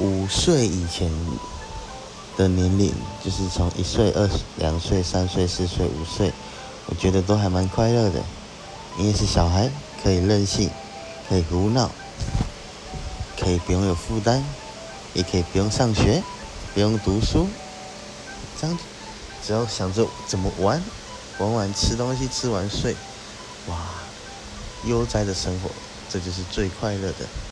五岁以前的年龄，就是从一岁、二、两岁、三岁、四岁、五岁，我觉得都还蛮快乐的，因为是小孩，可以任性，可以胡闹，可以不用有负担，也可以不用上学，不用读书，这样只要想着怎么玩，玩完吃东西，吃完睡，哇，悠哉的生活，这就是最快乐的。